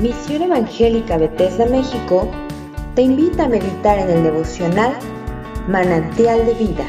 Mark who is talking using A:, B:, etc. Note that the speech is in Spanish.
A: Misión Evangélica Bethesda México te invita a meditar en el devocional Manantial de Vida.